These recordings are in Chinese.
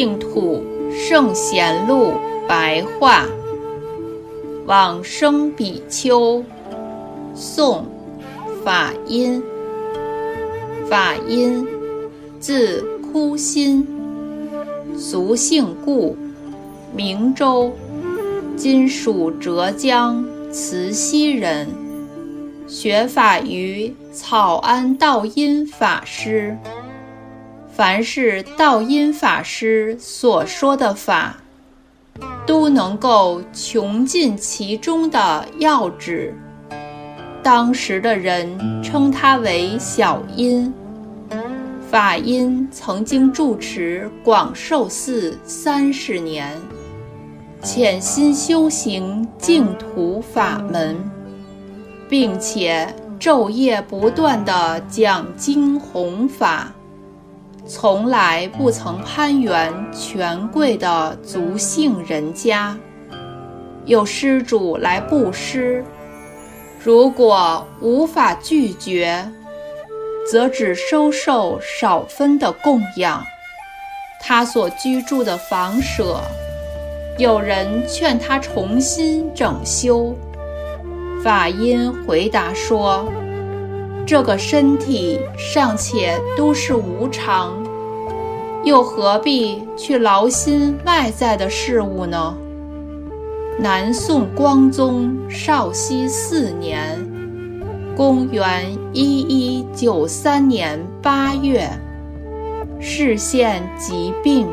净土圣贤录白话，往生比丘，宋，法音。法音，字枯心，俗姓顾，明州，今属浙江慈溪人，学法于草庵道因法师。凡是道因法师所说的法，都能够穷尽其中的要旨。当时的人称他为小因。法因曾经住持广寿寺三十年，潜心修行净土法门，并且昼夜不断地讲经弘法，从来不曾攀援权贵的族姓人家。有施主来布施，如果无法拒绝。则只收受少分的供养，他所居住的房舍，有人劝他重新整修。法音回答说：“这个身体尚且都是无常，又何必去劳心外在的事物呢？”南宋光宗绍熙四年。公元一一九三年八月，视线疾病，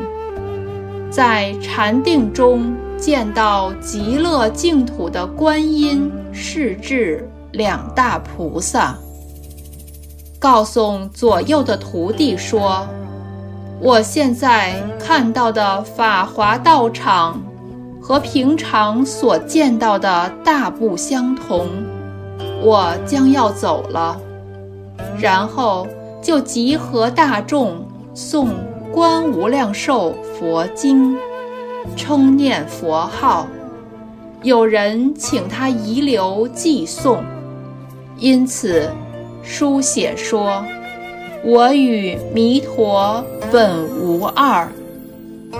在禅定中见到极乐净土的观音、世智两大菩萨，告诉左右的徒弟说：“我现在看到的法华道场，和平常所见到的大不相同。”我将要走了，然后就集合大众诵《观无量寿佛经》，称念佛号。有人请他遗留寄诵，因此书写说：“我与弥陀本无二，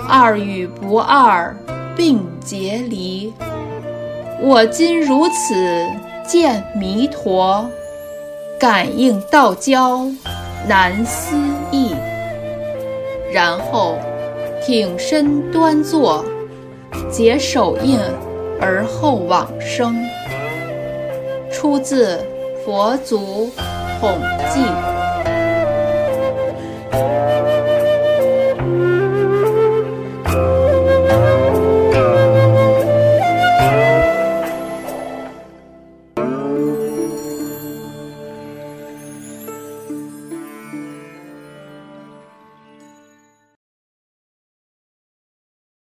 二与不二并结离。我今如此。”见弥陀，感应道交，难思议。然后挺身端坐，结手印，而后往生。出自《佛祖统计》。